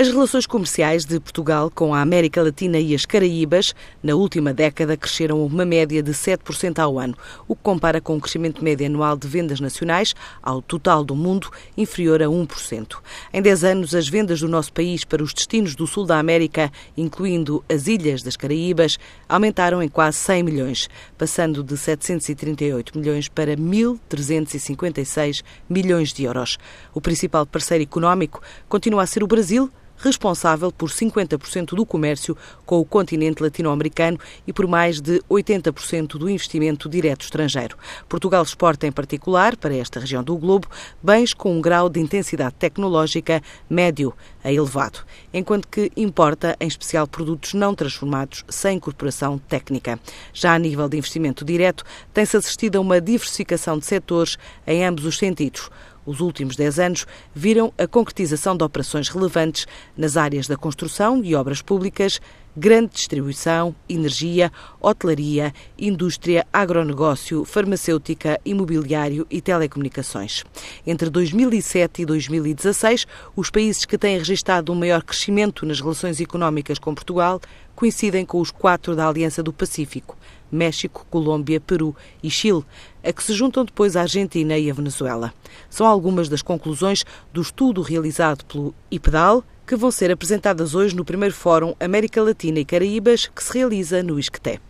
As relações comerciais de Portugal com a América Latina e as Caraíbas, na última década, cresceram uma média de 7% ao ano, o que compara com o crescimento médio anual de vendas nacionais ao total do mundo, inferior a 1%. Em 10 anos, as vendas do nosso país para os destinos do sul da América, incluindo as ilhas das Caraíbas, aumentaram em quase 100 milhões, passando de 738 milhões para 1.356 milhões de euros. O principal parceiro económico continua a ser o Brasil, responsável por 50% do comércio com o continente latino-americano e por mais de 80% do investimento direto estrangeiro. Portugal exporta, em particular, para esta região do globo, bens com um grau de intensidade tecnológica médio a elevado, enquanto que importa, em especial, produtos não transformados sem incorporação técnica. Já a nível de investimento direto, tem-se assistido a uma diversificação de setores em ambos os sentidos. Os últimos 10 anos viram a concretização de operações relevantes nas áreas da construção e obras públicas, grande distribuição, energia, hotelaria, indústria, agronegócio, farmacêutica, imobiliário e telecomunicações. Entre 2007 e 2016, os países que têm registrado um maior crescimento nas relações económicas com Portugal coincidem com os quatro da Aliança do Pacífico: México, Colômbia, Peru e Chile, a que se juntam depois a Argentina e a Venezuela. São algumas das conclusões do estudo realizado pelo IPEDAL, que vão ser apresentadas hoje no primeiro Fórum América Latina e Caraíbas, que se realiza no Isqueté.